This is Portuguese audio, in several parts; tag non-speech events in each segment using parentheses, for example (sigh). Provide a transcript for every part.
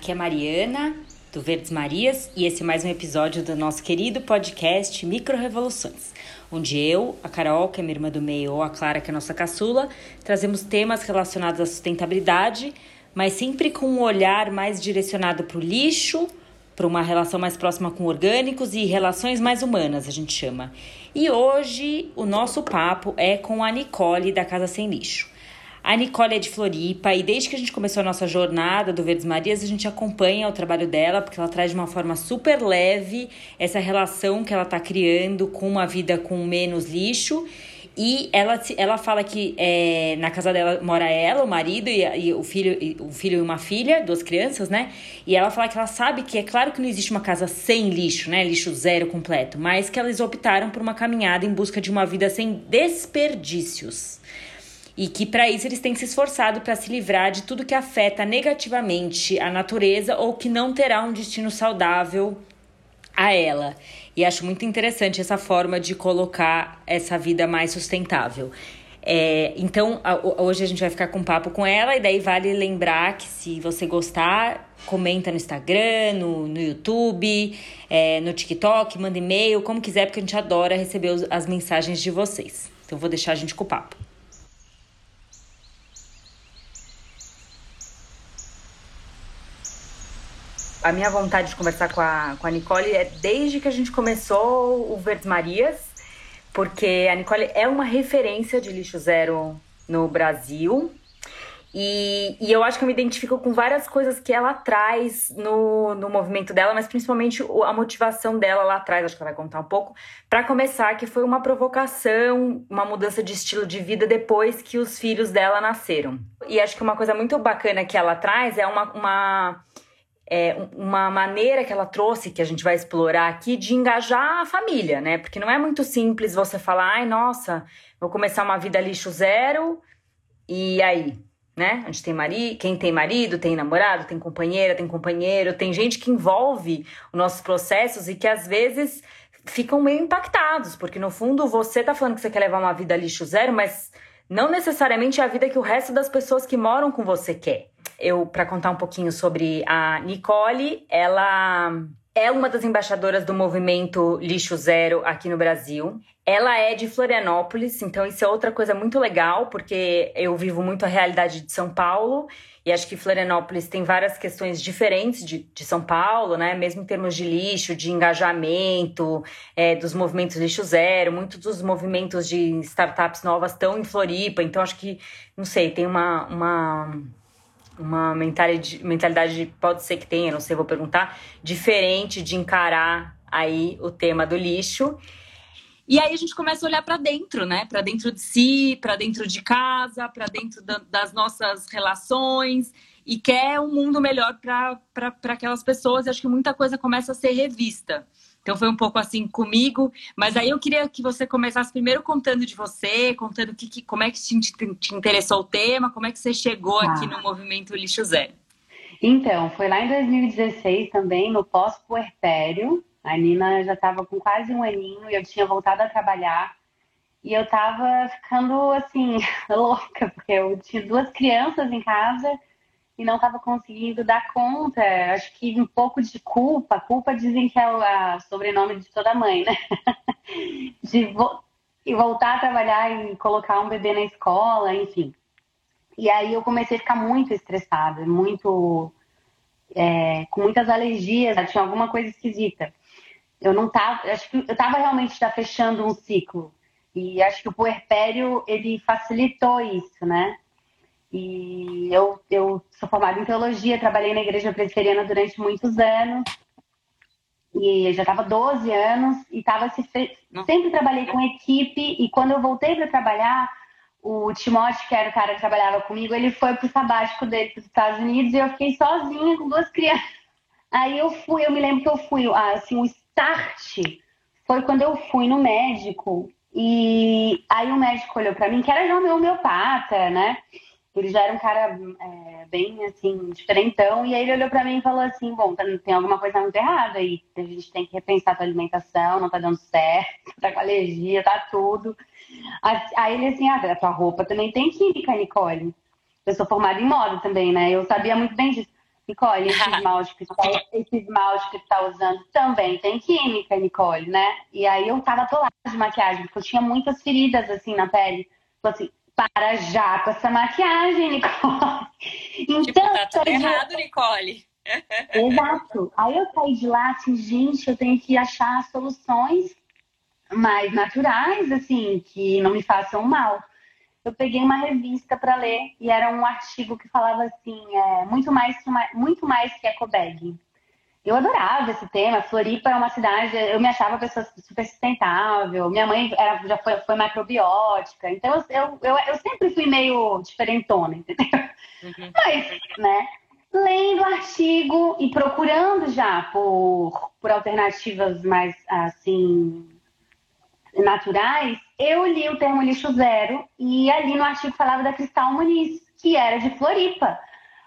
Aqui é Mariana, do Verdes Marias, e esse é mais um episódio do nosso querido podcast Micro Revoluções, onde eu, a Carol, que é minha irmã do meio, ou a Clara, que é nossa caçula, trazemos temas relacionados à sustentabilidade, mas sempre com um olhar mais direcionado para o lixo, para uma relação mais próxima com orgânicos e relações mais humanas, a gente chama. E hoje o nosso papo é com a Nicole da Casa Sem Lixo. A Nicole é de Floripa e desde que a gente começou a nossa jornada do Verdes Marias, a gente acompanha o trabalho dela, porque ela traz de uma forma super leve essa relação que ela está criando com uma vida com menos lixo. E ela, ela fala que é, na casa dela mora ela, o marido e, e o filho, e, o filho e uma filha, duas crianças, né? E ela fala que ela sabe que é claro que não existe uma casa sem lixo, né? Lixo zero completo, mas que elas optaram por uma caminhada em busca de uma vida sem desperdícios e que para isso eles têm se esforçado para se livrar de tudo que afeta negativamente a natureza ou que não terá um destino saudável a ela. E acho muito interessante essa forma de colocar essa vida mais sustentável. É, então, a, hoje a gente vai ficar com um papo com ela, e daí vale lembrar que se você gostar, comenta no Instagram, no, no YouTube, é, no TikTok, manda e-mail, como quiser, porque a gente adora receber os, as mensagens de vocês. Então, vou deixar a gente com o papo. A minha vontade de conversar com a, com a Nicole é desde que a gente começou o Verdes Marias, porque a Nicole é uma referência de lixo zero no Brasil. E, e eu acho que eu me identifico com várias coisas que ela traz no, no movimento dela, mas principalmente a motivação dela lá atrás, acho que ela vai contar um pouco. Para começar, que foi uma provocação, uma mudança de estilo de vida depois que os filhos dela nasceram. E acho que uma coisa muito bacana que ela traz é uma, uma é, uma maneira que ela trouxe, que a gente vai explorar aqui, de engajar a família, né? Porque não é muito simples você falar, ai, nossa, vou começar uma vida lixo zero, e aí? Né? A gente tem marido, quem tem marido, tem namorado, tem companheira, tem companheiro, tem gente que envolve os nossos processos e que às vezes ficam meio impactados, porque no fundo você tá falando que você quer levar uma vida lixo zero, mas não necessariamente é a vida que o resto das pessoas que moram com você quer eu para contar um pouquinho sobre a Nicole, ela é uma das embaixadoras do movimento Lixo Zero aqui no Brasil. Ela é de Florianópolis, então isso é outra coisa muito legal, porque eu vivo muito a realidade de São Paulo e acho que Florianópolis tem várias questões diferentes de, de São Paulo, né? Mesmo em termos de lixo, de engajamento, é, dos movimentos Lixo Zero, muitos dos movimentos de startups novas estão em Floripa, então acho que, não sei, tem uma, uma uma mentalidade, mentalidade, pode ser que tenha, não sei, vou perguntar, diferente de encarar aí o tema do lixo. E aí a gente começa a olhar para dentro, né? Para dentro de si, para dentro de casa, para dentro da, das nossas relações e quer um mundo melhor para aquelas pessoas. E acho que muita coisa começa a ser revista. Então foi um pouco assim comigo, mas aí eu queria que você começasse primeiro contando de você, contando que, que como é que te, te, interessou o tema, como é que você chegou ah. aqui no movimento Lixo Zero. Então, foi lá em 2016 também, no pós-puerpério. A Nina já estava com quase um aninho e eu tinha voltado a trabalhar. E eu estava ficando assim, (laughs) louca, porque eu tinha duas crianças em casa e não estava conseguindo dar conta. Acho que um pouco de culpa. Culpa dizem que é o sobrenome de toda mãe, né? (laughs) De vo e voltar a trabalhar e colocar um bebê na escola, enfim. E aí eu comecei a ficar muito estressada, muito é, com muitas alergias, tinha alguma coisa esquisita. Eu não tava, acho que eu estava realmente já fechando um ciclo. E acho que o puerpério ele facilitou isso, né? E eu, eu sou formada em teologia, trabalhei na igreja presbiteriana durante muitos anos. E já estava 12 anos e tava se, sempre trabalhei com equipe. E quando eu voltei para trabalhar, o Timóteo, que era o cara que trabalhava comigo, ele foi pro sabático dele para os Estados Unidos e eu fiquei sozinha com duas crianças. (laughs) Aí eu fui, eu me lembro que eu fui, assim, o start foi quando eu fui no médico e aí o médico olhou para mim, que era já meu homeopata, né? Ele já era um cara é, bem, assim, diferentão. E aí ele olhou para mim e falou assim, bom, tá, tem alguma coisa muito errada aí. A gente tem que repensar a tua alimentação, não tá dando certo, (laughs) tá com alergia, tá tudo. Aí ele assim, ah, a tua roupa também tem química, Nicole. Eu sou formada em moda também, né? Eu sabia muito bem disso. Nicole, esse (laughs) esmalte que, tá, esse esmalte que tu tá usando também tem química, Nicole, né? E aí eu tava atolada de maquiagem, porque eu tinha muitas feridas, assim, na pele. Falei assim, para já com essa maquiagem, Nicole. Então, tipo, tá tudo errado, Nicole. Exato. Aí eu saí de lá assim, gente, eu tenho que achar soluções mais naturais, assim, que não me façam mal. Eu peguei uma revista para ler e era um artigo que falava assim, é, muito mais que uma, muito mais que ecobag. Eu adorava esse tema. Floripa é uma cidade, eu me achava pessoa super sustentável. Minha mãe era, já foi, foi macrobiótica, então eu, eu, eu, sempre fui meio diferentona, entendeu? Uhum. Mas, né? lendo o artigo e procurando já por, por alternativas mais assim naturais, eu li o termo lixo zero e ali no artigo falava da Cristal Muniz, que era de Floripa.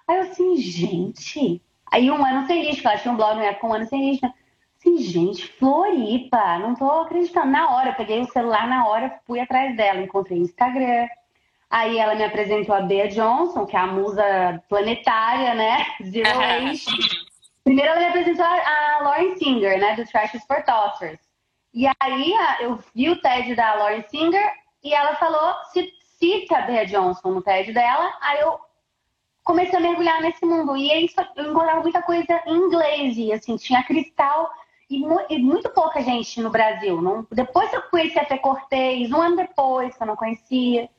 Aí eu assim, gente. Aí um ano sem lixo, ela tinha um blog na época, um ano sem lixo. Assim, gente, Floripa, não tô acreditando. Na hora, eu peguei o celular na hora, fui atrás dela, encontrei Instagram, Aí ela me apresentou a Bea Johnson, que é a musa planetária, né? (laughs) Zero Waste. Primeiro ela me apresentou a, Lauren Singer, né? Do Trashes for Tossers. E aí eu vi o TED da Lauren Singer e ela falou, cita a Bea Johnson no TED dela. Aí eu comecei a mergulhar nesse mundo. E aí eu encontrava muita coisa em inglês. E assim, tinha cristal e, e muito pouca gente no Brasil. Não, depois eu conheci a Fê Cortez, um ano depois que eu não conhecia.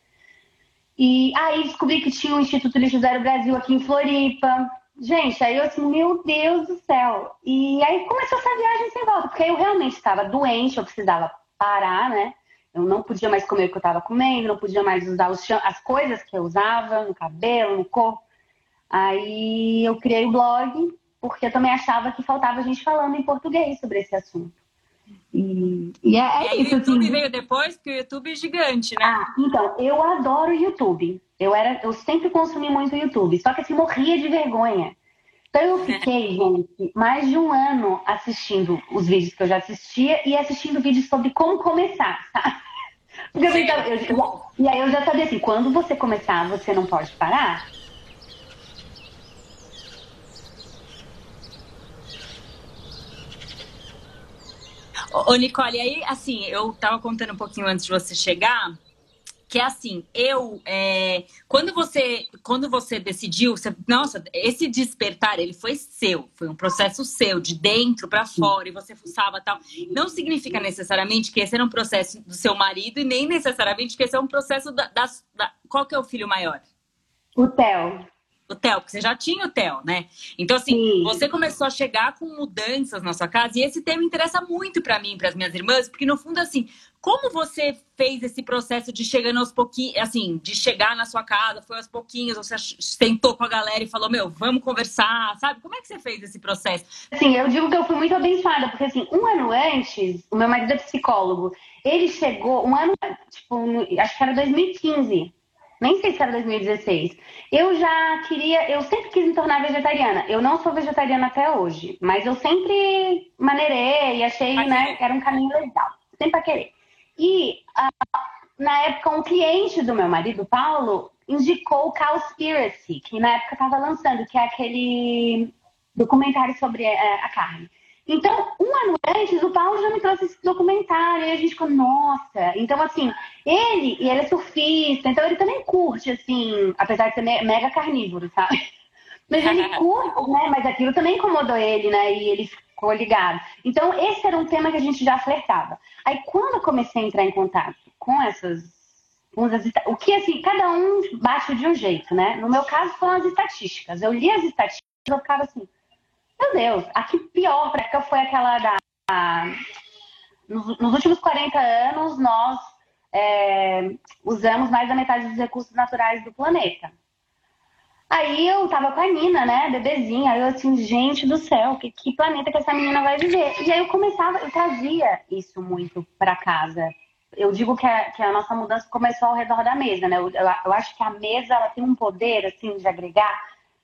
E aí descobri que tinha o Instituto Lixo Zero Brasil aqui em Floripa. Gente, aí eu assim, meu Deus do céu. E aí começou essa viagem sem volta, porque eu realmente estava doente, eu precisava parar, né? Eu não podia mais comer o que eu estava comendo, não podia mais usar as coisas que eu usava no cabelo, no corpo. Aí eu criei o blog, porque eu também achava que faltava gente falando em português sobre esse assunto. E, e, é, é e isso. O YouTube assim. veio depois, porque o YouTube é gigante, né? Ah, então, eu adoro o YouTube. Eu, era, eu sempre consumi muito YouTube, só que assim, morria de vergonha. Então eu fiquei, gente, mais de um ano assistindo os vídeos que eu já assistia e assistindo vídeos sobre como começar, (laughs) sabe? Porque eu, eu, e aí eu já sabia assim, quando você começar, você não pode parar. Ô, Nicole, aí, assim, eu tava contando um pouquinho antes de você chegar, que é assim, eu, é, quando você, quando você decidiu, você, nossa, esse despertar, ele foi seu, foi um processo seu, de dentro para fora, e você fuçava tal. Não significa necessariamente que esse era um processo do seu marido, e nem necessariamente que esse é um processo da, da, da qual que é o filho maior? O Theo o Theo, porque você já tinha o Theo, né? Então, assim, Sim. você começou a chegar com mudanças na sua casa, e esse tema interessa muito para mim, para as minhas irmãs, porque no fundo, assim, como você fez esse processo de chegando aos pouquinhos, assim, de chegar na sua casa, foi aos pouquinhos, você sentou com a galera e falou, meu, vamos conversar, sabe? Como é que você fez esse processo? Sim, eu digo que eu fui muito abençoada, porque assim, um ano antes, o meu marido é psicólogo, ele chegou, um ano, tipo, acho que era 2015, nem sei se era 2016. Eu já queria, eu sempre quis me tornar vegetariana. Eu não sou vegetariana até hoje, mas eu sempre maneirei e achei, né, que era um caminho legal. Sempre a querer. E uh, na época, um cliente do meu marido, Paulo, indicou o Cowspiracy, que na época estava lançando, que é aquele documentário sobre uh, a carne. Então, um ano antes, o Paulo já me trouxe esse documentário e a gente ficou, nossa. Então, assim, ele, e ele é surfista, então ele também curte, assim, apesar de ser mega carnívoro, sabe? (laughs) Mas ele (laughs) curte, né? Mas aquilo também incomodou ele, né? E ele ficou ligado. Então, esse era um tema que a gente já flertava. Aí, quando eu comecei a entrar em contato com essas. o que, assim, cada um bate de um jeito, né? No meu caso, foram as estatísticas. Eu li as estatísticas e eu ficava assim meu Deus, a que pior prática foi aquela da. Nos, nos últimos 40 anos, nós é, usamos mais da metade dos recursos naturais do planeta. Aí eu tava com a Nina, né, bebezinha, aí eu assim, gente do céu, que, que planeta que essa menina vai viver? E aí eu começava, eu trazia isso muito para casa. Eu digo que a, que a, nossa mudança começou ao redor da mesa, né? Eu, eu, eu acho que a mesa ela tem um poder, assim, de agregar.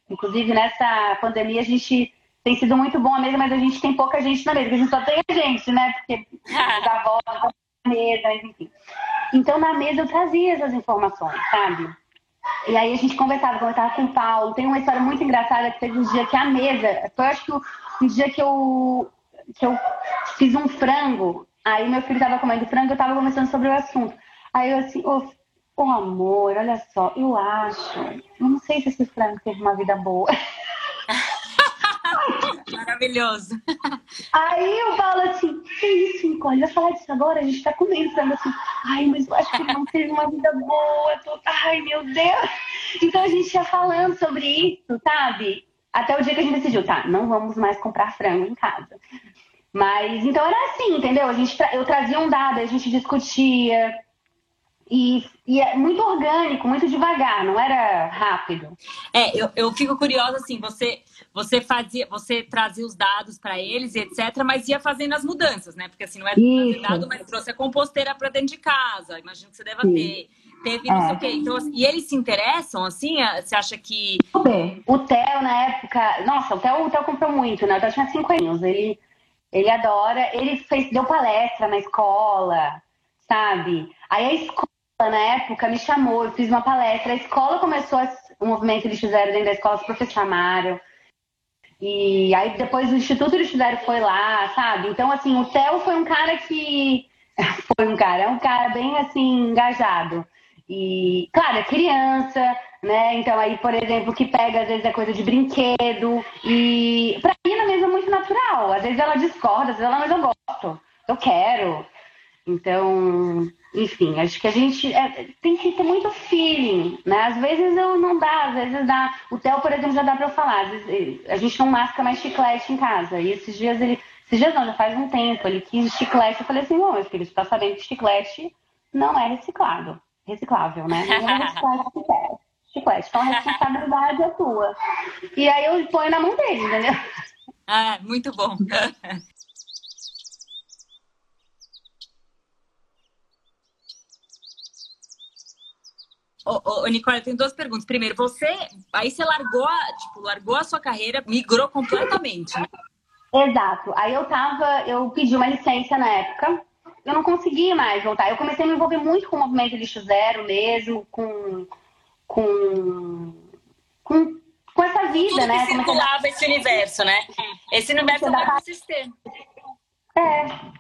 Inclusive, nessa pandemia, a gente tem sido muito bom a mesa, mas a gente tem pouca gente na mesa, a gente só tem a gente, né? Porque (laughs) da volta, na mesa, enfim. Então, na mesa eu trazia essas informações, sabe? E aí a gente conversava, conversava com o Paulo. Tem uma história muito engraçada que teve um dia que a mesa. Foi acho que um dia que eu, que eu fiz um frango. Aí meu filho estava comendo frango, eu estava conversando sobre o assunto. Aí eu assim, ô oh, oh, amor, olha só, eu acho. Eu não sei se esse frango teve uma vida boa. (laughs) Maravilhoso. Aí o Paulo assim, que isso, Nicole? Vai falar disso agora? A gente tá comendo frango assim. Ai, mas eu acho que não teve uma vida boa. Tô... Ai, meu Deus. Então a gente ia falando sobre isso, sabe? Até o dia que a gente decidiu, tá, não vamos mais comprar frango em casa. Mas então era assim, entendeu? A gente tra... eu trazia um dado, a gente discutia. E, e, é muito orgânico, muito devagar, não era rápido. É, eu, eu fico curiosa assim, você você fazia, você trazia os dados para eles etc, mas ia fazendo as mudanças, né? Porque assim, não é trazer dado, mas trouxe a composteira para dentro de casa. Imagino que você deva Sim. ter. Teve não é. sei o quê. Então, assim, e eles se interessam, assim? Você acha que. O Theo, na época. Nossa, o Theo, o Theo comprou muito, né? O Theo tinha cinco anos. Ele, ele adora. Ele fez, deu palestra na escola, sabe? Aí a escola, na época, me chamou, eu fiz uma palestra. A escola começou a, o movimento que eles fizeram dentro da escola, os professores chamaram. E aí depois o Instituto de Estudário foi lá, sabe? Então, assim, o Theo foi um cara que. (laughs) foi um cara, é um cara bem assim, engajado. E, claro, é criança, né? Então aí, por exemplo, que pega às vezes é coisa de brinquedo. E pra Nina mesmo é muito natural. Às vezes ela discorda, às vezes ela, mas eu gosto, eu quero. Então, enfim, acho que a gente é, tem que ter muito feeling, né? Às vezes eu não dá, às vezes dá. O Theo, por exemplo, já dá pra eu falar. Vezes, a gente não masca mais chiclete em casa. E esses dias ele. Esses dias não, já faz um tempo, ele quis chiclete. Eu falei assim, não, meu filho, você tá sabendo que chiclete não é reciclado. Reciclável, né? Não é reciclado chiclete. Então a responsabilidade é tua. E aí eu ponho na mão dele, entendeu? Ah, muito bom. Ô, ô, Nicole, eu tenho duas perguntas. Primeiro, você. Aí você largou a, tipo, largou a sua carreira, migrou completamente, né? Exato. Aí eu tava, eu pedi uma licença na época, eu não conseguia mais voltar. Eu comecei a me envolver muito com o movimento lixo zero mesmo, com. com. com, com essa vida, Tudo né? Que circulava esse universo, né? Esse universo é sistema. É.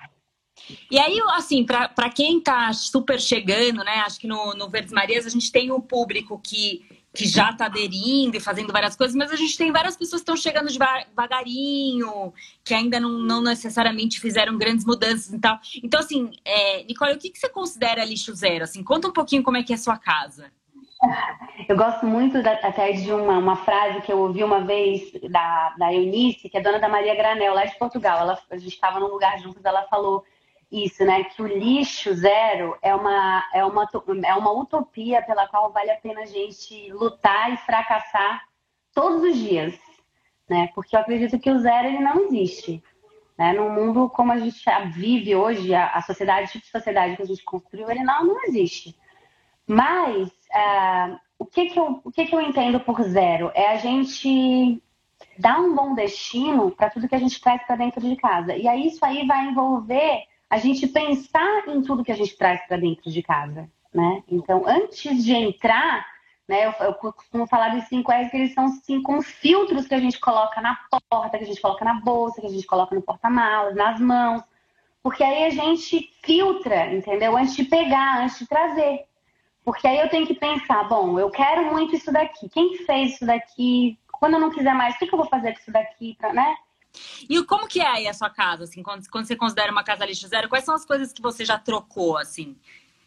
E aí, assim, para quem está super chegando, né? Acho que no, no Verdes Marias a gente tem um público que, que já está aderindo e fazendo várias coisas, mas a gente tem várias pessoas que estão chegando devagarinho, que ainda não, não necessariamente fizeram grandes mudanças e tal. Então, assim, é, Nicole, o que, que você considera lixo zero? Assim, conta um pouquinho como é que é a sua casa. Eu gosto muito da, até de uma, uma frase que eu ouvi uma vez da, da Eunice, que é dona da Maria Granel, lá de Portugal. Ela, a gente estava num lugar juntos, ela falou isso, né? Que o lixo zero é uma, é uma, é uma utopia pela qual vale a pena a gente lutar e fracassar todos os dias, né? Porque eu acredito que o zero ele não existe. Né? No mundo como a gente vive hoje, a, sociedade, tipo de sociedade que a gente construiu, ele não, não existe. Mas uh, o, que, que, eu, o que, que eu entendo por zero? É a gente dar um bom destino para tudo que a gente traz para dentro de casa. E aí isso aí vai envolver a gente pensar em tudo que a gente traz para dentro de casa, né? Então, antes de entrar, né, eu, eu costumo falar dos cinco R's, que eles são cinco filtros que a gente coloca na porta, que a gente coloca na bolsa, que a gente coloca no porta-malas, nas mãos, porque aí a gente filtra, entendeu? Antes de pegar, antes de trazer. Porque aí eu tenho que pensar, bom, eu quero muito isso daqui. Quem fez isso daqui? Quando eu não quiser mais, o que, que eu vou fazer com isso daqui? Pra, né? E como que é aí a sua casa, assim, quando, quando você considera uma casa lixo zero, quais são as coisas que você já trocou, assim?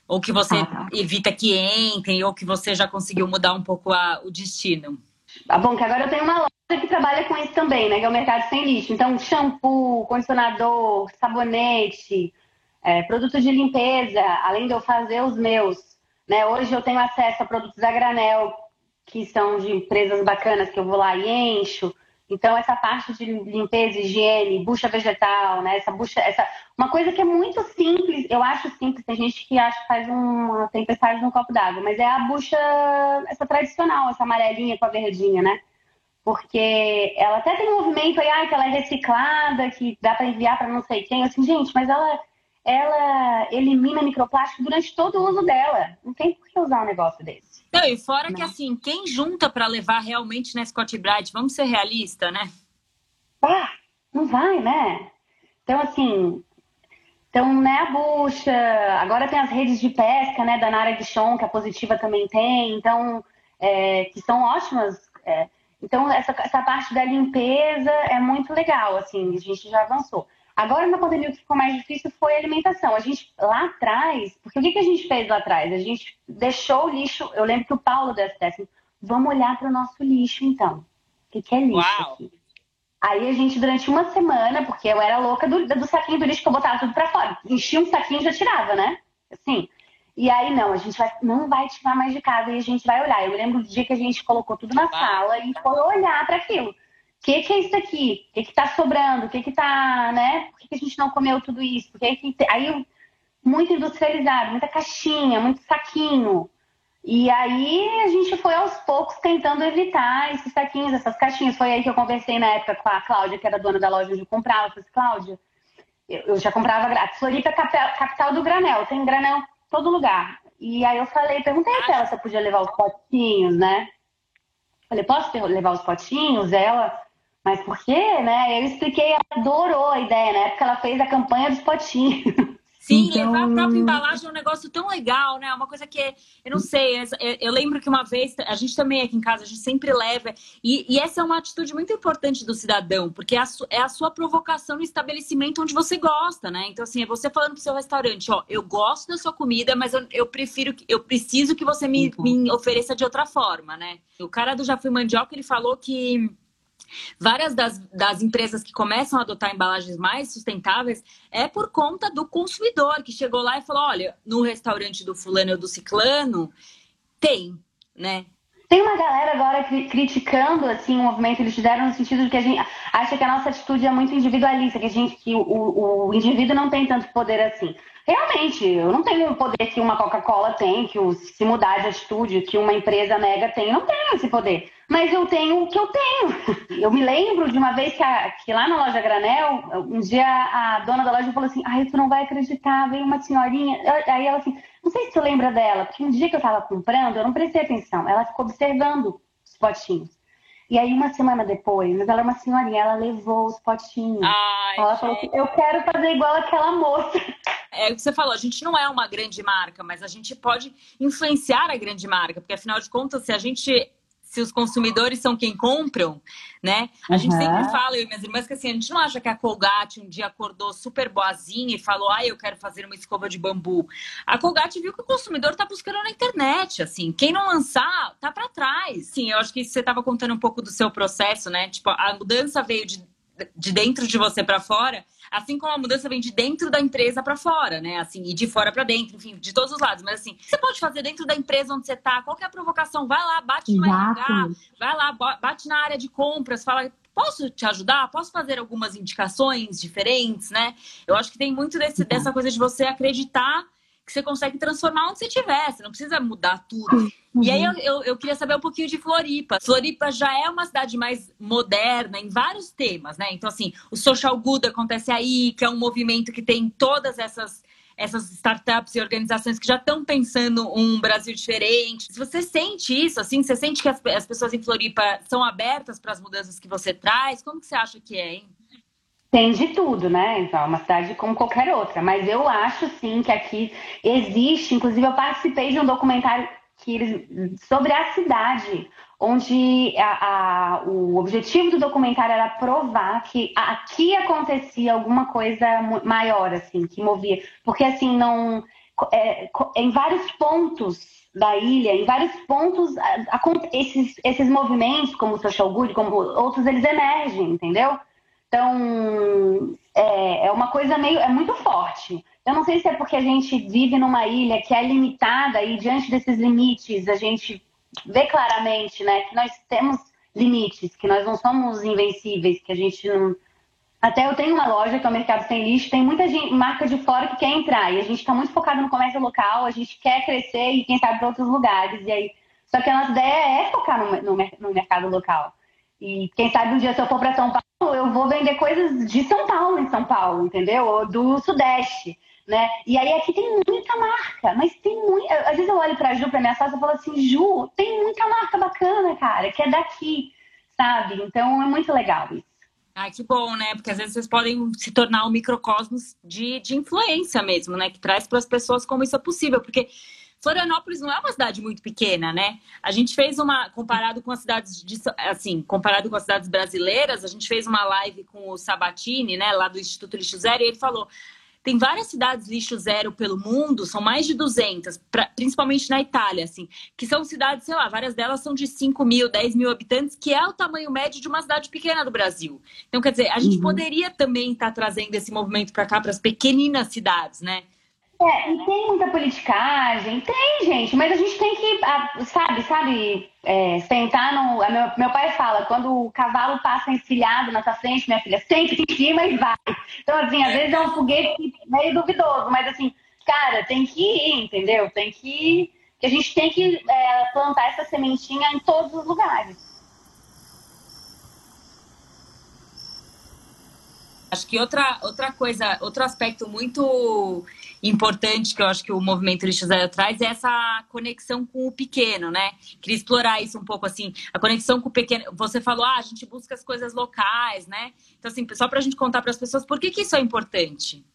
Ou que você ah. evita que entrem, ou que você já conseguiu mudar um pouco a, o destino? Tá bom, que agora eu tenho uma loja que trabalha com isso também, né? Que é o mercado sem lixo. Então, shampoo, condicionador, sabonete, é, produtos de limpeza, além de eu fazer os meus. Né? Hoje eu tenho acesso a produtos a granel, que são de empresas bacanas, que eu vou lá e encho. Então, essa parte de limpeza, higiene, bucha vegetal, né? Essa bucha, essa... Uma coisa que é muito simples, eu acho simples, tem gente que acha que faz uma tempestade no copo d'água, mas é a bucha, essa tradicional, essa amarelinha com a verdinha, né? Porque ela até tem um movimento aí, ah, que ela é reciclada, que dá para enviar para não sei quem. Assim, gente, mas ela, ela elimina microplástico durante todo o uso dela. Não tem por que usar um negócio desse. Não, e fora Não. que assim, quem junta para levar realmente na Scott Bright, vamos ser realistas, né? Ah, não vai, né? Então, assim, então, né, a bucha, agora tem as redes de pesca, né, da Nara Guichon, que a Positiva também tem, então, é, que são ótimas. É, então, essa, essa parte da limpeza é muito legal, assim, a gente já avançou. Agora, na pandemia, o que ficou mais difícil foi a alimentação. A gente, lá atrás, porque o que, que a gente fez lá atrás? A gente deixou o lixo, eu lembro que o Paulo desse assim, vamos olhar para o nosso lixo, então. O que, que é lixo Uau. aqui? Aí a gente, durante uma semana, porque eu era louca do, do saquinho do lixo que eu botava tudo pra fora. Enchia um saquinho e já tirava, né? Assim. E aí, não, a gente vai, não vai tirar mais de casa e a gente vai olhar. Eu lembro do dia que a gente colocou tudo na sala e foi olhar para aquilo. O que, que é isso aqui? O que, que tá sobrando? O que, que tá, né? Por que, que a gente não comeu tudo isso? Porque que... Aí, muito industrializado, muita caixinha, muito saquinho. E aí a gente foi aos poucos tentando evitar esses saquinhos, essas caixinhas. Foi aí que eu conversei na época com a Cláudia, que era dona da loja onde eu comprava. Eu falei, Cláudia, eu já comprava grátis. Floripa é capital do granel, tem granel em todo lugar. E aí eu falei, perguntei pra ela se eu podia levar os potinhos, né? Falei, posso levar os potinhos? Ela, mas por quê, né? Eu expliquei, ela adorou a ideia, né? Porque ela fez a campanha dos potinhos. (laughs) Sim, então... levar a própria embalagem é um negócio tão legal, né? Uma coisa que, eu não sei, eu lembro que uma vez, a gente também aqui em casa, a gente sempre leva, e, e essa é uma atitude muito importante do cidadão, porque é a, é a, sua provocação no estabelecimento onde você gosta, né? Então, assim, é você falando pro seu restaurante, ó, eu gosto da sua comida, mas eu, eu prefiro, eu preciso que você me, me ofereça de outra forma, né? O cara do Já Fui Mandioca, ele falou que Várias das, das empresas que começam a adotar embalagens mais sustentáveis é por conta do consumidor que chegou lá e falou: olha, no restaurante do fulano ou do ciclano tem, né? Tem uma galera agora criticando assim o movimento, eles fizeram no sentido de que a gente acha que a nossa atitude é muito individualista, que a gente que o, o indivíduo não tem tanto poder assim. Realmente, eu não tenho o poder que uma Coca-Cola tem, que o, se mudar de atitude, que uma empresa mega tem. Eu não tenho esse poder. Mas eu tenho o que eu tenho. (laughs) Eu me lembro de uma vez que, a, que lá na loja Granel, um dia a dona da loja falou assim: Ai, tu não vai acreditar, veio uma senhorinha. Aí ela assim, não sei se tu lembra dela, porque um dia que eu tava comprando, eu não prestei atenção. Ela ficou observando os potinhos. E aí, uma semana depois, mas ela é uma senhorinha, ela levou os potinhos. Ai, ela gente. falou assim, eu quero fazer igual aquela moça. É o que você falou, a gente não é uma grande marca, mas a gente pode influenciar a grande marca, porque afinal de contas, se a gente se os consumidores são quem compram, né? A uhum. gente sempre fala, eu e minhas irmãs, que assim, a gente não acha que a Colgate um dia acordou super boazinha e falou, ah, eu quero fazer uma escova de bambu. A Colgate viu que o consumidor tá buscando na internet, assim. Quem não lançar, tá para trás. Sim, eu acho que você tava contando um pouco do seu processo, né? Tipo, a mudança veio de, de dentro de você para fora, Assim como a mudança vem de dentro da empresa para fora, né? Assim, e de fora para dentro, enfim, de todos os lados. Mas assim, você pode fazer dentro da empresa onde você tá, qualquer provocação, vai lá, bate no RH, vai lá, bate na área de compras, fala, posso te ajudar? Posso fazer algumas indicações diferentes, né? Eu acho que tem muito desse, dessa coisa de você acreditar que você consegue transformar onde você estiver, você não precisa mudar tudo. Uhum. E aí eu, eu, eu, queria saber um pouquinho de Floripa. Floripa já é uma cidade mais moderna em vários temas, né? Então, assim, o Social Good acontece aí, que é um movimento que tem todas essas essas startups e organizações que já estão pensando um Brasil diferente. Se você sente isso, assim, você sente que as, as pessoas em Floripa são abertas para as mudanças que você traz? Como que você acha que é, hein? Tem de tudo, né? Então, é uma cidade como qualquer outra. Mas eu acho sim que aqui existe. Inclusive, eu participei de um documentário que eles, sobre a cidade, onde a, a, o objetivo do documentário era provar que aqui acontecia alguma coisa maior, assim, que movia. Porque, assim, não. É, em vários pontos da ilha, em vários pontos, esses, esses movimentos, como o Social Good, como outros, eles emergem, entendeu? Então, é, é uma coisa meio. é muito forte. Eu não sei se é porque a gente vive numa ilha que é limitada e diante desses limites a gente vê claramente, né, que nós temos limites, que nós não somos invencíveis, que a gente não. Até eu tenho uma loja que é o Mercado Sem Lixo, tem muita gente, marca de fora que quer entrar e a gente está muito focado no comércio local, a gente quer crescer e quem sabe para outros lugares. E aí, só que a nossa ideia é focar no, no, no mercado local. E quem sabe um dia se eu for para São Paulo, eu vou vender coisas de São Paulo em São Paulo, entendeu? Ou do Sudeste. né? E aí aqui tem muita marca, mas tem muito. Às vezes eu olho pra Ju, pra minha sócia, e falo assim, Ju, tem muita marca bacana, cara, que é daqui, sabe? Então é muito legal isso. Ah, que bom, né? Porque às vezes vocês podem se tornar um microcosmos de, de influência mesmo, né? Que traz para as pessoas como isso é possível. Porque Florianópolis não é uma cidade muito pequena, né? A gente fez uma, comparado com as cidades, de, assim, comparado com as cidades brasileiras, a gente fez uma live com o Sabatini, né, lá do Instituto Lixo Zero, e ele falou, tem várias cidades lixo zero pelo mundo, são mais de 200, pra, principalmente na Itália, assim, que são cidades, sei lá, várias delas são de 5 mil, 10 mil habitantes, que é o tamanho médio de uma cidade pequena do Brasil. Então, quer dizer, a gente uhum. poderia também estar tá trazendo esse movimento para cá, para as pequeninas cidades, né? É, e tem muita politicagem, tem, gente, mas a gente tem que, sabe, sabe, é, sentar no. Meu, meu pai fala, quando o cavalo passa encilhado na sua frente, minha filha, sente em cima e vai. Então, assim, às vezes é um foguete meio duvidoso, mas assim, cara, tem que ir, entendeu? Tem. Que a gente tem que é, plantar essa sementinha em todos os lugares. Acho que outra, outra coisa, outro aspecto muito importante que eu acho que o movimento Lixo Zero traz é essa conexão com o pequeno, né? Queria explorar isso um pouco, assim, a conexão com o pequeno. Você falou, ah, a gente busca as coisas locais, né? Então, assim, só para a gente contar para as pessoas por que, que isso é importante.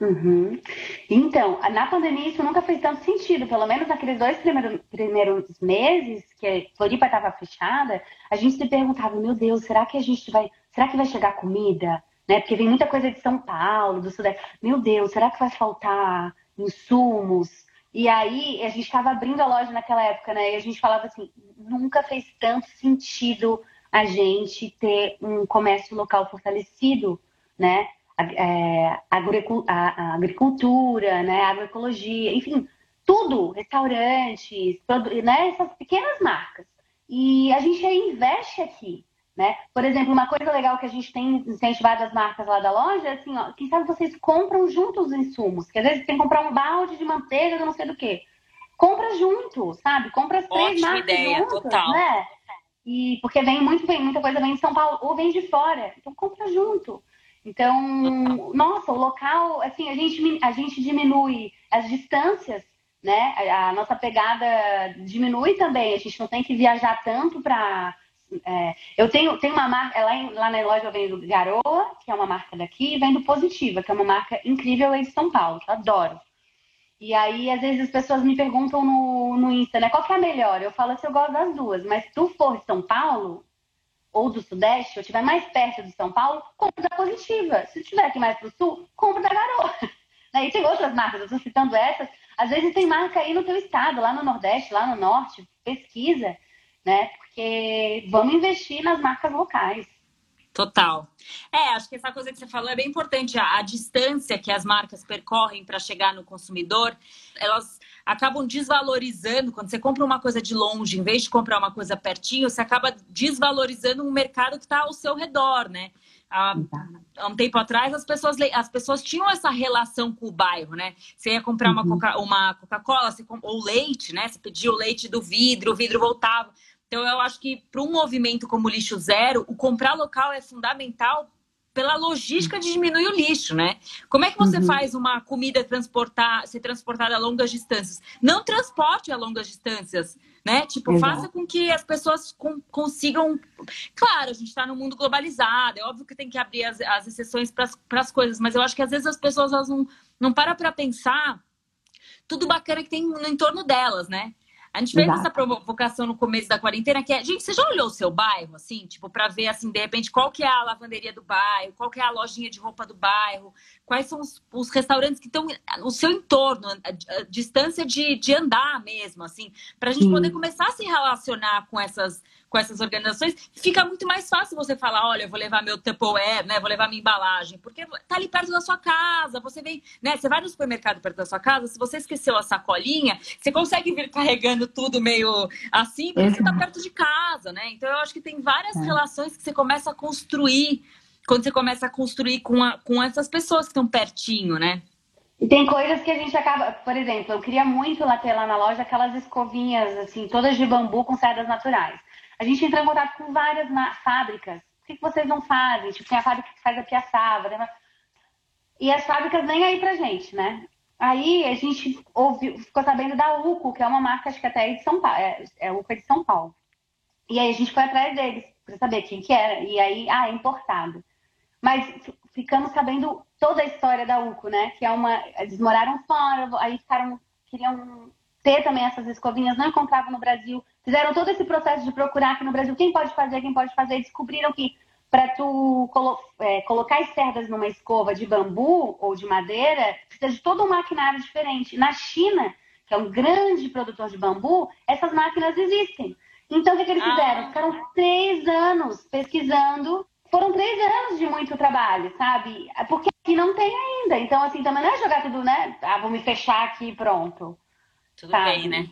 Uhum. Então, na pandemia isso nunca fez tanto sentido, pelo menos naqueles dois primeiros, primeiros meses que a Floripa estava fechada, a gente se perguntava, meu Deus, será que a gente vai, será que vai chegar comida? Né? Porque vem muita coisa de São Paulo, do Sudeste. Meu Deus, será que vai faltar insumos? E aí a gente estava abrindo a loja naquela época, né? E a gente falava assim, nunca fez tanto sentido a gente ter um comércio local fortalecido, né? É, a agricultura, né? A agroecologia, enfim, tudo, restaurantes, né? essas pequenas marcas. E a gente investe aqui, né? Por exemplo, uma coisa legal que a gente tem incentivado as marcas lá da loja é assim, ó, quem sabe vocês compram juntos os insumos, que às vezes tem que comprar um balde de manteiga, não sei do que. Compra junto, sabe? Compra as três Ótima marcas ideia, juntas, total. né? E porque vem muito, vem muita coisa vem de São Paulo ou vem de fora, então compra junto. Então, nossa, o local, assim, a gente a gente diminui as distâncias, né? A, a nossa pegada diminui também. A gente não tem que viajar tanto para é, eu tenho, tenho uma marca, lá, em, lá na loja eu vendo Garoa, que é uma marca daqui, e vendo Positiva, que é uma marca incrível aí de São Paulo, que eu adoro. E aí, às vezes, as pessoas me perguntam no, no Insta, né? Qual que é a melhor? Eu falo assim, eu gosto das duas, mas se tu for de São Paulo, ou do Sudeste, ou estiver mais perto de São Paulo, compra da Positiva. Se estiver aqui mais pro Sul, compra da Garoa. (laughs) E tem outras marcas, eu estou citando essas. Às vezes tem marca aí no teu estado, lá no Nordeste, lá no Norte, pesquisa né? Porque vamos investir nas marcas locais. Total. É, acho que essa coisa que você falou é bem importante. A, a distância que as marcas percorrem para chegar no consumidor, elas acabam desvalorizando. Quando você compra uma coisa de longe, em vez de comprar uma coisa pertinho, você acaba desvalorizando um mercado que está ao seu redor, né? Há, há, um tempo atrás, as pessoas, as pessoas tinham essa relação com o bairro, né? Você ia comprar uma uhum. Coca-Cola, Coca ou leite, né? Você pedia o leite do vidro, o vidro voltava. Então, eu acho que para um movimento como lixo zero, o comprar local é fundamental pela logística de diminuir o lixo, né? Como é que você uhum. faz uma comida transportar, ser transportada a longas distâncias? Não transporte a longas distâncias, né? Tipo, Exato. faça com que as pessoas com, consigam. Claro, a gente está num mundo globalizado, é óbvio que tem que abrir as, as exceções para as coisas, mas eu acho que às vezes as pessoas elas não, não param para pensar tudo bacana que tem no entorno delas, né? A gente fez Exato. essa provocação no começo da quarentena, que é, gente, você já olhou o seu bairro, assim, tipo, para ver, assim, de repente, qual que é a lavanderia do bairro, qual que é a lojinha de roupa do bairro, quais são os, os restaurantes que estão no seu entorno, a, distância de, de andar mesmo, assim, para a gente Sim. poder começar a se relacionar com essas com essas organizações, fica muito mais fácil você falar, olha, eu vou levar meu Tupperware, né? Vou levar minha embalagem, porque tá ali perto da sua casa, você vem, né? Você vai no supermercado perto da sua casa, se você esqueceu a sacolinha, você consegue vir carregando tudo meio assim, porque você tá perto de casa, né? Então eu acho que tem várias é. relações que você começa a construir quando você começa a construir com, a, com essas pessoas que estão pertinho, né? E tem coisas que a gente acaba, por exemplo, eu queria muito lá ter lá na loja aquelas escovinhas, assim, todas de bambu com cerdas naturais. A gente entrou em contato com várias fábricas. Por que, que vocês não fazem? Tipo, tem a fábrica que faz a piaçava. Né? e as fábricas nem aí pra gente, né? Aí a gente ouviu, ficou sabendo da UCO, que é uma marca, acho que até é de São Paulo, é, é UCO é de São Paulo. E aí a gente foi atrás deles para saber quem que era. E aí, ah, é importado. Mas ficamos sabendo toda a história da UCO, né? Que é uma. Eles moraram fora, aí ficaram. Queriam ter também essas escovinhas, não encontravam no Brasil. Fizeram todo esse processo de procurar aqui no Brasil quem pode fazer, quem pode fazer. E descobriram que para tu colo é, colocar as cerdas numa escova de bambu ou de madeira, precisa de todo um maquinário diferente. Na China, que é um grande produtor de bambu, essas máquinas existem. Então, o que, que eles fizeram? Ah. Ficaram três anos pesquisando. Foram três anos de muito trabalho, sabe? Porque aqui não tem ainda. Então, assim, também não é jogar tudo, né? Ah, vou me fechar aqui pronto. Tudo sabe? bem, né?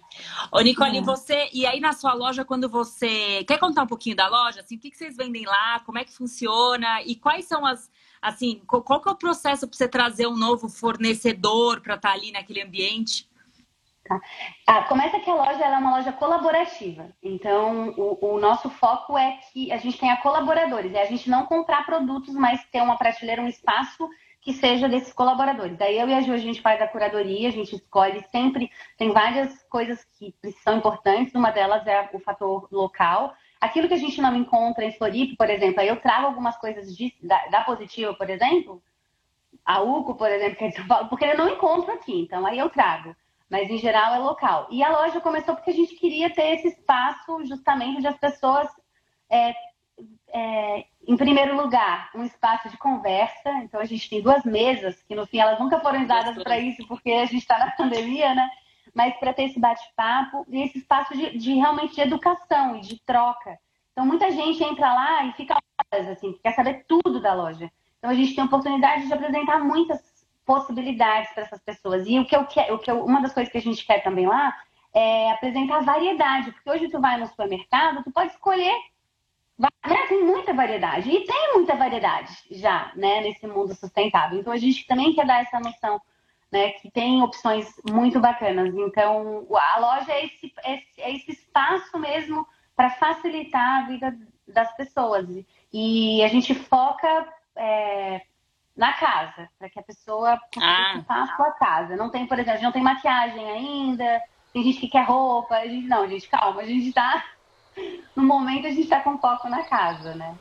Ô, Nicole, você. E aí na sua loja, quando você. Quer contar um pouquinho da loja? Assim, o que, que vocês vendem lá? Como é que funciona? E quais são as. Assim, qual que é o processo para você trazer um novo fornecedor para estar tá ali naquele ambiente? Tá? Ah, começa que a loja é uma loja colaborativa. Então, o, o, nosso foco é que a gente tenha colaboradores. É a gente não comprar produtos, mas ter uma prateleira, um espaço que seja desses colaboradores. Daí eu e a Ju, a gente faz a curadoria, a gente escolhe sempre, tem várias coisas que são importantes, uma delas é o fator local. Aquilo que a gente não encontra em Floripa, por exemplo, aí eu trago algumas coisas de, da, da Positiva, por exemplo, a UCO, por exemplo, que é de São Paulo, porque eu não encontro aqui, então aí eu trago. Mas em geral é local. E a loja começou porque a gente queria ter esse espaço justamente de as pessoas é, é, em primeiro lugar, um espaço de conversa. Então, a gente tem duas mesas, que no fim elas nunca foram usadas para isso, porque a gente está na pandemia, né? Mas para ter esse bate-papo e esse espaço de, de, realmente de educação e de troca. Então, muita gente entra lá e fica horas, assim, quer saber tudo da loja. Então, a gente tem a oportunidade de apresentar muitas possibilidades para essas pessoas. E o que eu quero, o que eu, uma das coisas que a gente quer também lá é apresentar variedade, porque hoje tu vai no supermercado, tu pode escolher né? Tem muita variedade. E tem muita variedade já, né, nesse mundo sustentável. Então a gente também quer dar essa noção, né, que tem opções muito bacanas. Então a loja é esse, é esse espaço mesmo para facilitar a vida das pessoas. E a gente foca é, na casa, para que a pessoa consiga ah. a sua casa. Não tem, por exemplo, não tem maquiagem ainda, tem gente que quer roupa, a gente, não, gente, calma, a gente está no momento a gente está com foco na casa, né?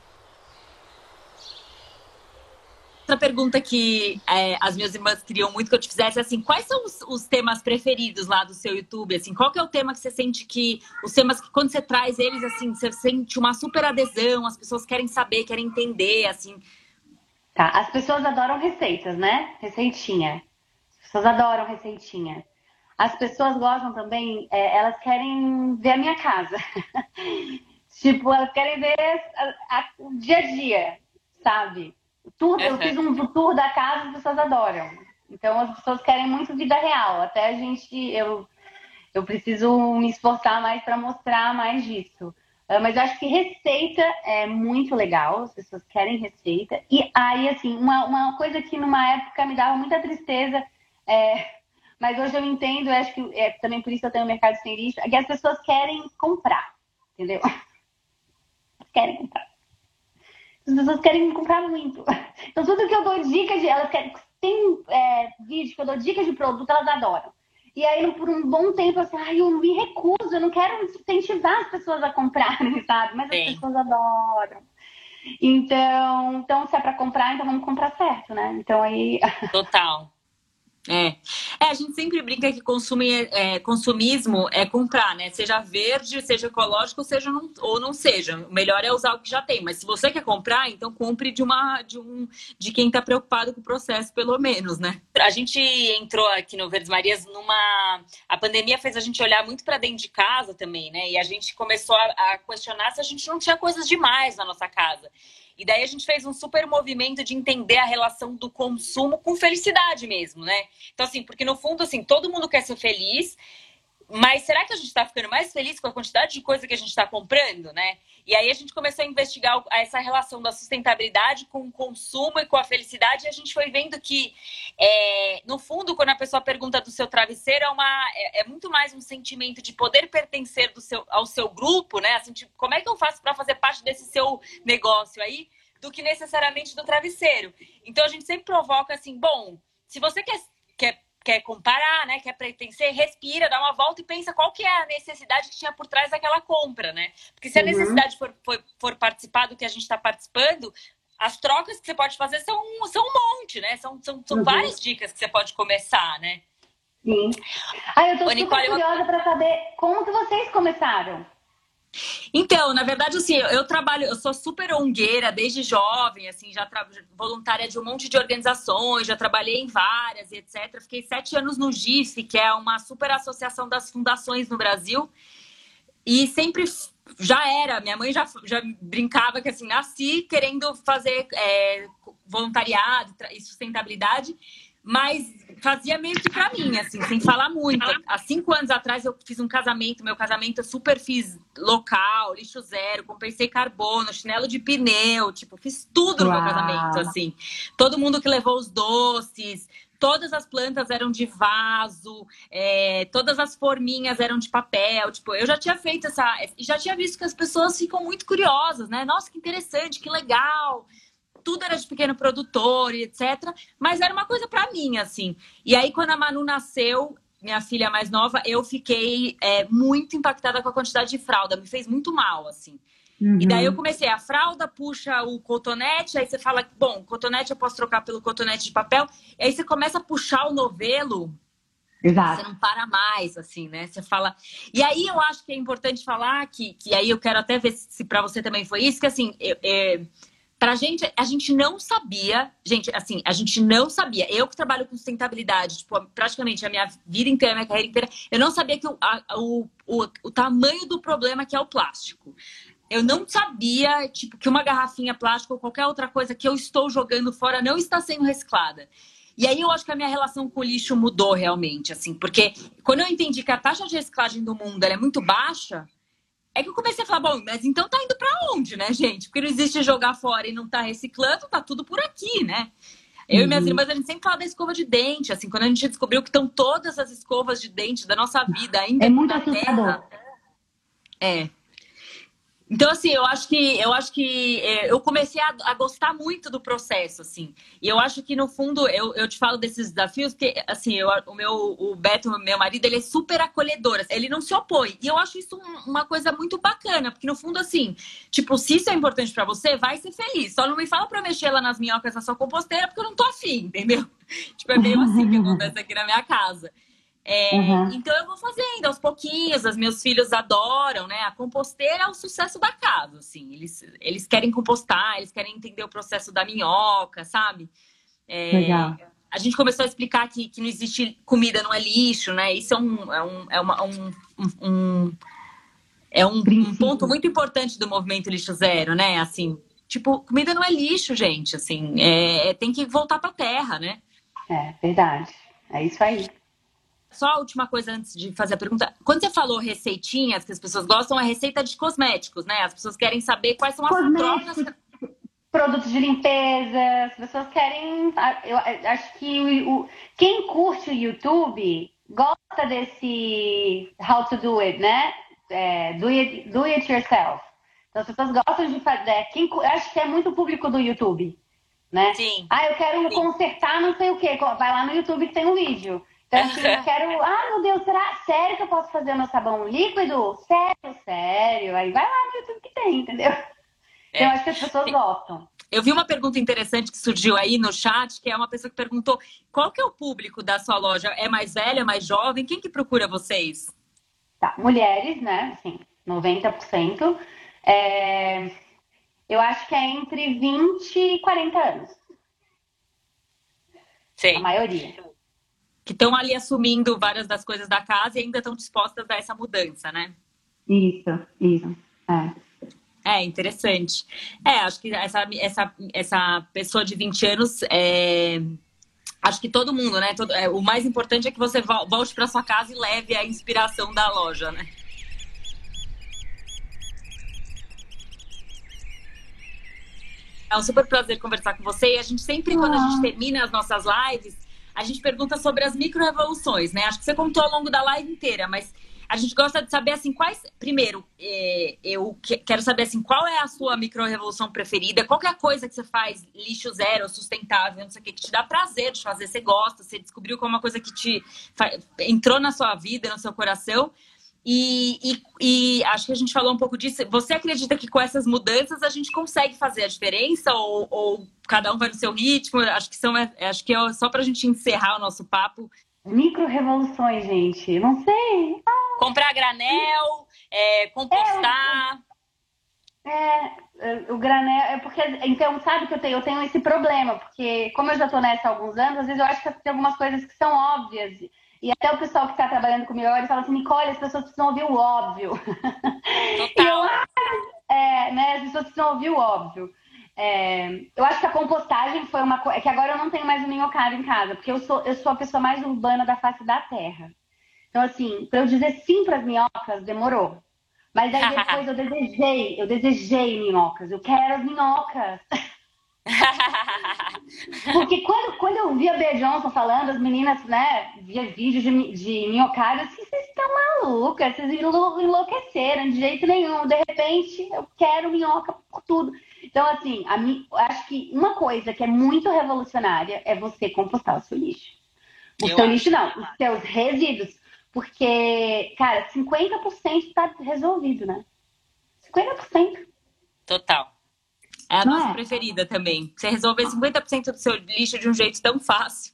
Outra pergunta que é, as minhas irmãs queriam muito que eu te fizesse, assim, quais são os, os, temas preferidos lá do seu YouTube? Assim, qual que é o tema que você sente que, os temas que quando você traz eles, assim, você sente uma super adesão, as pessoas querem saber, querem entender, assim? Tá, as pessoas adoram receitas, né? Receitinha. As pessoas adoram receitinha as pessoas gostam também, é, elas querem ver a minha casa. (laughs) tipo, elas querem ver a, a, o dia a dia, sabe? Uhum. Eu fiz um tour da casa, as pessoas adoram. Então as pessoas querem muito vida real. Até a gente, eu, eu preciso me esforçar mais para mostrar mais disso. Uh, mas eu acho que receita é muito legal, as pessoas querem receita. E aí, assim, uma, uma coisa que numa época me dava muita tristeza é mas hoje eu entendo, eu acho que é também por isso eu tenho o mercado sem lixo, é que as pessoas querem comprar, entendeu? querem comprar. As pessoas querem comprar muito. Então, tudo que eu dou dica de. Elas querem. Tem é, vídeo que eu dou dicas de produto, elas adoram. E aí, por um bom tempo, assim, ai, eu me recuso, eu não quero incentivar as pessoas a comprarem, (laughs) sabe? Mas Sim. as pessoas adoram. Então, então, se é para comprar, então vamos comprar certo, né? Então aí. (laughs) Total. É. é, a gente sempre brinca que consumir, é, consumismo é comprar, né? Seja verde, seja ecológico, seja não, ou não seja. O melhor é usar o que já tem. Mas se você quer comprar, então compre de uma de um de quem está preocupado com o processo, pelo menos, né? A gente entrou aqui no Verdes Marias numa a pandemia fez a gente olhar muito para dentro de casa também, né? E a gente começou a, a questionar se a gente não tinha coisas demais na nossa casa. E daí a gente fez um super movimento de entender a relação do consumo com felicidade mesmo, né? Então, assim, porque no fundo, assim, todo mundo quer ser feliz mas será que a gente está ficando mais feliz com a quantidade de coisa que a gente está comprando, né? E aí a gente começou a investigar essa relação da sustentabilidade com o consumo e com a felicidade, e a gente foi vendo que, é, no fundo, quando a pessoa pergunta do seu travesseiro, é, uma, é, é muito mais um sentimento de poder pertencer seu, ao seu grupo, né? Assim, tipo, como é que eu faço para fazer parte desse seu negócio aí? do que necessariamente do travesseiro. Então a gente sempre provoca assim, bom, se você quer, quer, quer comparar, né, quer pertencer, respira, dá uma volta e pensa qual que é a necessidade que tinha por trás daquela compra, né? Porque se a uhum. necessidade for, for, for participar do que a gente está participando, as trocas que você pode fazer são, são um monte, né? São, são, são uhum. várias dicas que você pode começar, né? Sim. Ah, eu tô Ô, super Nicole, curiosa eu... para saber como que vocês começaram. Então, na verdade, assim, eu trabalho, eu sou super ongueira desde jovem, assim, já voluntária de um monte de organizações, já trabalhei em várias e etc. Fiquei sete anos no GIF, que é uma super associação das fundações no Brasil. E sempre já era, minha mãe já, já brincava que assim, nasci querendo fazer é, voluntariado e sustentabilidade mas fazia meio que pra mim, assim, sem falar muito. Há cinco anos atrás eu fiz um casamento, meu casamento eu super fiz local, lixo zero, compensei carbono, chinelo de pneu, tipo, fiz tudo no Uau. meu casamento, assim. Todo mundo que levou os doces, todas as plantas eram de vaso, é, todas as forminhas eram de papel. Tipo, eu já tinha feito essa. Já tinha visto que as pessoas ficam muito curiosas, né? Nossa, que interessante, que legal tudo era de pequeno produtor e etc. Mas era uma coisa para mim, assim. E aí, quando a Manu nasceu, minha filha mais nova, eu fiquei é, muito impactada com a quantidade de fralda. Me fez muito mal, assim. Uhum. E daí eu comecei, a fralda puxa o cotonete, aí você fala, bom, cotonete eu posso trocar pelo cotonete de papel. E aí você começa a puxar o novelo. Exato. Você não para mais, assim, né? Você fala. E aí eu acho que é importante falar que, que aí eu quero até ver se para você também foi isso, que assim, eu, eu Pra gente, a gente não sabia, gente, assim, a gente não sabia. Eu que trabalho com sustentabilidade, tipo, praticamente a minha vida inteira, a minha carreira inteira, eu não sabia que o, a, o, o, o tamanho do problema que é o plástico. Eu não sabia, tipo, que uma garrafinha plástica ou qualquer outra coisa que eu estou jogando fora não está sendo reciclada. E aí eu acho que a minha relação com o lixo mudou realmente, assim, porque quando eu entendi que a taxa de reciclagem do mundo é muito baixa, é que eu comecei a falar, bom, mas então tá indo para onde, né, gente? Porque não existe jogar fora e não tá reciclando, tá tudo por aqui, né? Eu uhum. e minhas uhum. irmãs, a gente sempre fala da escova de dente, assim, quando a gente descobriu que estão todas as escovas de dente da nossa vida ainda é muito assustador. É, então, assim, eu acho que eu acho que é, eu comecei a, a, gostar muito do processo, assim. E eu acho que, no fundo, eu, eu te falo desses desafios, porque, assim, eu, o meu o Beto, meu marido, ele é super acolhedor, assim, ele não se opõe. E eu acho isso uma coisa muito bacana, porque, no fundo, assim, tipo, se isso é importante para você, vai ser feliz. Só não me fala pra mexer lá nas minhocas na sua composteira, porque eu não tô afim, entendeu? (laughs) tipo, é meio assim que acontece aqui na minha casa. É, uhum. Então eu vou fazendo aos pouquinhos, os meus filhos adoram, né? A composteira é o sucesso da casa, assim. Eles, eles querem compostar, eles querem entender o processo da minhoca, sabe? É, Legal. A gente começou a explicar que, que não existe comida, não é lixo, né? Isso é um, é um, é uma, um, um, é um, um ponto muito importante do movimento lixo zero, né? Assim, tipo, comida não é lixo, gente. Assim, é, é tem que voltar para a terra, né? É verdade. É isso aí. Só a última coisa antes de fazer a pergunta. Quando você falou receitinhas que as pessoas gostam, é receita de cosméticos, né? As pessoas querem saber quais são as trocas. Produtos de limpeza, as pessoas querem. Eu acho que o, quem curte o YouTube gosta desse how to do it, né? É, do, it, do it yourself. Então as pessoas gostam de fazer. É, quem, acho que é muito público do YouTube, né? Sim. Ah, eu quero Sim. consertar não sei o quê. Vai lá no YouTube que tem um vídeo. Então, assim, eu quero. Ah, meu Deus, será sério que eu posso fazer meu sabão líquido? Sério, sério. Aí vai lá no YouTube que tem, entendeu? É. Eu acho que as pessoas gostam. Eu vi uma pergunta interessante que surgiu aí no chat, que é uma pessoa que perguntou qual que é o público da sua loja? É mais velha, é mais jovem? Quem que procura vocês? Tá, mulheres, né? Assim, 90%. É... Eu acho que é entre 20 e 40 anos. Sim. A maioria que estão ali assumindo várias das coisas da casa e ainda estão dispostas a essa mudança, né? Isso, isso. É. É, interessante. É, acho que essa, essa, essa pessoa de 20 anos é... Acho que todo mundo, né? Todo, é, o mais importante é que você volte para sua casa e leve a inspiração da loja, né? É um super prazer conversar com você. E a gente sempre, ah. quando a gente ah. termina as nossas lives, a gente pergunta sobre as micro-revoluções, né? Acho que você contou ao longo da live inteira, mas a gente gosta de saber assim quais. Primeiro, é, eu quero saber assim qual é a sua micro-revolução preferida, qual é coisa que você faz lixo zero, sustentável, não sei o que, que te dá prazer de fazer, você gosta, você descobriu como uma coisa que te entrou na sua vida, no seu coração. E, e, e, acho que a gente falou um pouco disso. Você acredita que com essas mudanças a gente consegue fazer a diferença? Ou, ou cada um vai no seu ritmo? Acho que são acho que é só para a gente encerrar o nosso papo. Micro revoluções, gente. Não sei. Ah. Comprar granel, é, compostar. É, é, o granel é porque então sabe que eu tenho eu tenho esse problema porque como eu já estou nessa há alguns anos às vezes eu acho que tem algumas coisas que são óbvias e até o pessoal que está trabalhando comigo agora fala assim, Nicole, as pessoas precisam ouvir o óbvio. Total. (laughs) eu, é, né, as pessoas precisam ouvir o óbvio. É, eu acho que a compostagem foi uma coisa. É que agora eu não tenho mais o minhocário em casa, porque eu sou, eu sou a pessoa mais urbana da face da terra. Então, assim, para eu dizer sim para as minhocas, demorou. Mas aí (laughs) depois eu desejei, eu desejei minhocas. Eu quero as minhocas. (laughs) Porque quando, quando eu via a Bea Johnson falando, as meninas, né, via vídeos de, de minhocário, assim, vocês estão malucas, vocês enlouqueceram de jeito nenhum. De repente, eu quero minhoca por tudo. Então, assim, a acho que uma coisa que é muito revolucionária é você compostar o seu lixo. O eu seu lixo não, os seus resíduos. Porque, cara, 50% está resolvido, né? 50%. Total. É a nossa é? preferida também. Você resolver 50% do seu lixo de um jeito tão fácil.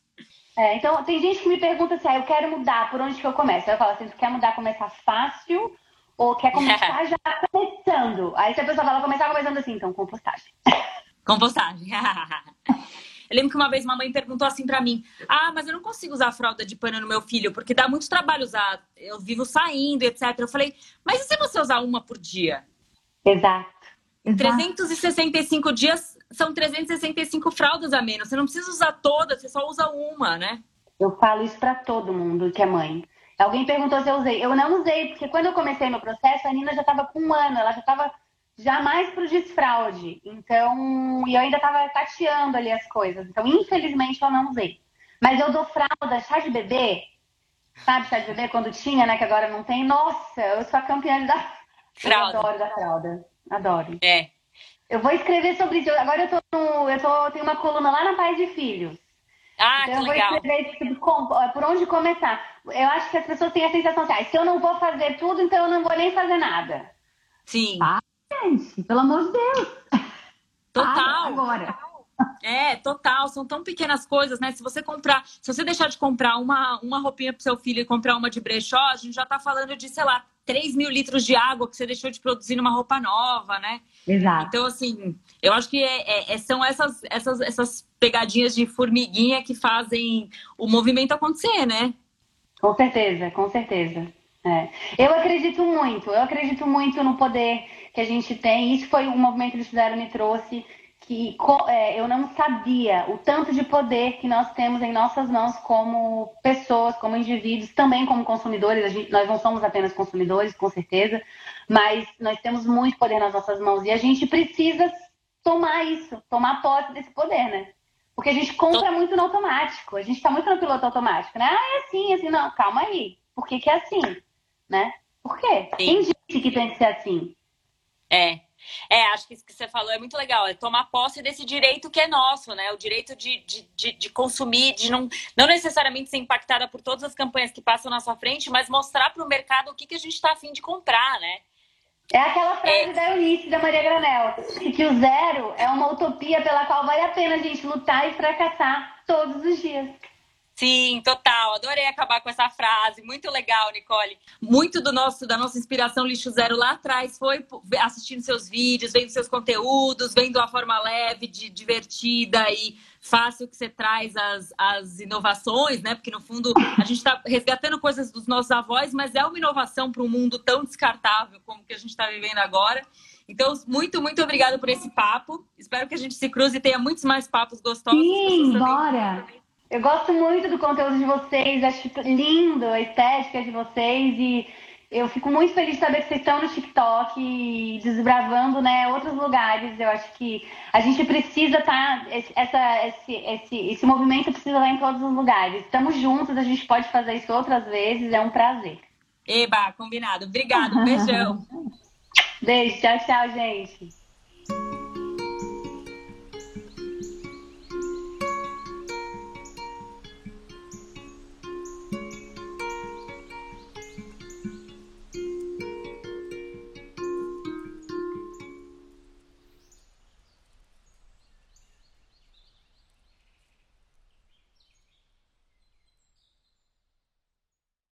É, então, tem gente que me pergunta assim, ah, eu quero mudar, por onde que eu começo? Eu falo assim, tu quer mudar, começar fácil ou quer começar (laughs) já começando? Aí se a pessoa fala, começar começando assim, então, compostagem. (laughs) Compostagem. (laughs) Eu lembro que uma vez uma mãe perguntou assim para mim: Ah, mas eu não consigo usar fralda de pano no meu filho, porque dá muito trabalho usar. Eu vivo saindo, etc. Eu falei: Mas e se você usar uma por dia? Exato. Em 365 dias são 365 fraldas a menos. Você não precisa usar todas, você só usa uma, né? Eu falo isso para todo mundo que é mãe. Alguém perguntou se eu usei. Eu não usei, porque quando eu comecei meu processo, a Nina já estava com um ano, ela já estava já mais pro desfraude. Então, e eu ainda estava tateando ali as coisas. Então, infelizmente, eu não usei. Mas eu dou fralda, chá de bebê. Sabe, chá de bebê quando tinha, né? Que agora não tem. Nossa, eu sou a campeã da fralda. Eu adoro da fralda. Adoro. É. Eu vou escrever sobre isso. Agora eu tô, no, eu tô tenho uma coluna lá na Paz de Filhos. Ah, então que eu legal. vou escrever por onde começar. Eu acho que as pessoas têm a sensação assim, ah, se eu não vou fazer tudo, então eu não vou nem fazer nada. Sim. Ah, gente, pelo amor de Deus. Total. agora. É, total. São tão pequenas coisas, né? Se você comprar, se você deixar de comprar uma, uma roupinha pro seu filho e comprar uma de brechó, a gente já tá falando de, sei lá, 3 mil litros de água que você deixou de produzir numa roupa nova, né? Exato. Então, assim, eu acho que é, é, são essas, essas, essas pegadinhas de formiguinha que fazem o movimento acontecer, né? Com certeza, com certeza. É. Eu acredito muito, eu acredito muito no poder que a gente tem. Isso foi o movimento que fizeram me trouxe que é, eu não sabia o tanto de poder que nós temos em nossas mãos como pessoas, como indivíduos, também como consumidores. Gente, nós não somos apenas consumidores, com certeza, mas nós temos muito poder nas nossas mãos e a gente precisa tomar isso, tomar posse desse poder, né? Porque a gente compra muito no automático, a gente está muito no piloto automático, né? Ah, é assim, assim, não, calma aí. Por que, que é assim? Né? Por quê? Sim. Quem disse que tem que ser assim? É, é, acho que isso que você falou é muito legal, é tomar posse desse direito que é nosso, né? O direito de, de, de, de consumir, de não, não necessariamente ser impactada por todas as campanhas que passam na sua frente, mas mostrar para o mercado o que, que a gente está afim de comprar, né? É aquela frase é... da Eunice, da Maria Granel, que o zero é uma utopia pela qual vale a pena a gente lutar e fracassar todos os dias. Sim, total. Adorei acabar com essa frase. Muito legal, Nicole. Muito do nosso da nossa inspiração lixo zero lá atrás foi assistindo seus vídeos, vendo seus conteúdos, vendo a forma leve, de, divertida e fácil que você traz as, as inovações, né? Porque no fundo a gente está resgatando coisas dos nossos avós, mas é uma inovação para um mundo tão descartável como que a gente está vivendo agora. Então, muito, muito obrigada por esse papo. Espero que a gente se cruze e tenha muitos mais papos gostosos. Sim, bora! Eu gosto muito do conteúdo de vocês, acho lindo a estética de vocês e eu fico muito feliz de saber que vocês estão no TikTok e desbravando né, outros lugares. Eu acho que a gente precisa estar, tá, essa, esse, esse, esse movimento precisa estar em todos os lugares. Estamos juntos, a gente pode fazer isso outras vezes, é um prazer. Eba, combinado. Obrigado, beijão. (laughs) Beijo, tchau, tchau, gente.